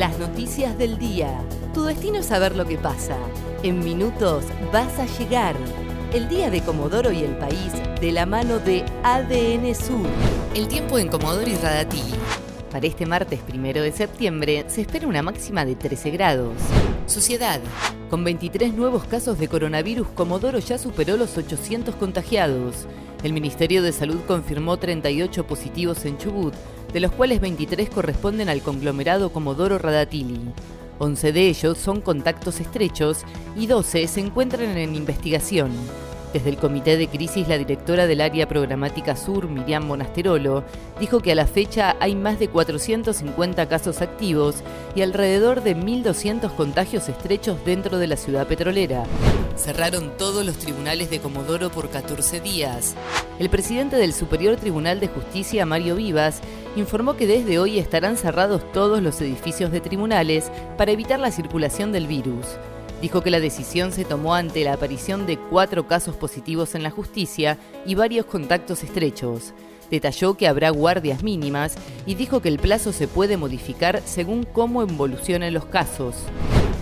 Las noticias del día. Tu destino es saber lo que pasa. En minutos vas a llegar. El día de Comodoro y el país de la mano de ADN Sur. El tiempo en Comodoro y Radatili. Para este martes primero de septiembre se espera una máxima de 13 grados. Sociedad. Con 23 nuevos casos de coronavirus, Comodoro ya superó los 800 contagiados. El Ministerio de Salud confirmó 38 positivos en Chubut, de los cuales 23 corresponden al conglomerado Comodoro Radatili. 11 de ellos son contactos estrechos y 12 se encuentran en investigación. Desde el Comité de Crisis, la directora del área programática sur, Miriam Monasterolo, dijo que a la fecha hay más de 450 casos activos y alrededor de 1.200 contagios estrechos dentro de la ciudad petrolera. Cerraron todos los tribunales de Comodoro por 14 días. El presidente del Superior Tribunal de Justicia, Mario Vivas, informó que desde hoy estarán cerrados todos los edificios de tribunales para evitar la circulación del virus. Dijo que la decisión se tomó ante la aparición de cuatro casos positivos en la justicia y varios contactos estrechos. Detalló que habrá guardias mínimas y dijo que el plazo se puede modificar según cómo evolucionen los casos.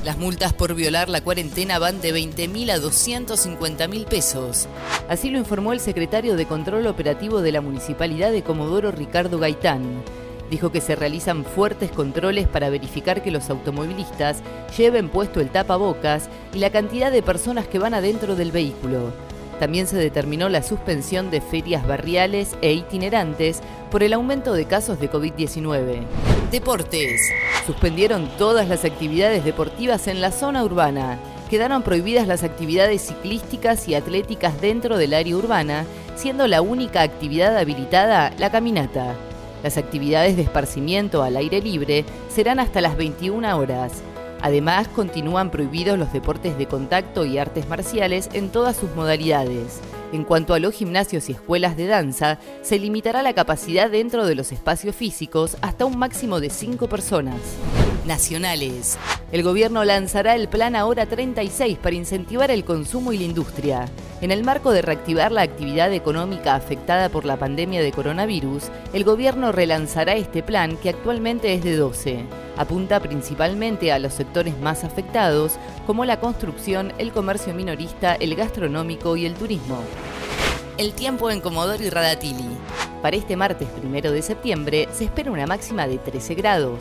Las multas por violar la cuarentena van de 20.000 a 250.000 pesos. Así lo informó el secretario de Control Operativo de la Municipalidad de Comodoro, Ricardo Gaitán. Dijo que se realizan fuertes controles para verificar que los automovilistas lleven puesto el tapabocas y la cantidad de personas que van adentro del vehículo. También se determinó la suspensión de ferias barriales e itinerantes por el aumento de casos de COVID-19. Deportes. Suspendieron todas las actividades deportivas en la zona urbana. Quedaron prohibidas las actividades ciclísticas y atléticas dentro del área urbana, siendo la única actividad habilitada la caminata. Las actividades de esparcimiento al aire libre serán hasta las 21 horas. Además, continúan prohibidos los deportes de contacto y artes marciales en todas sus modalidades. En cuanto a los gimnasios y escuelas de danza, se limitará la capacidad dentro de los espacios físicos hasta un máximo de 5 personas. Nacionales. El gobierno lanzará el Plan Ahora 36 para incentivar el consumo y la industria. En el marco de reactivar la actividad económica afectada por la pandemia de coronavirus, el gobierno relanzará este plan que actualmente es de 12. Apunta principalmente a los sectores más afectados, como la construcción, el comercio minorista, el gastronómico y el turismo. El tiempo en Comodoro y Radatili. Para este martes primero de septiembre se espera una máxima de 13 grados.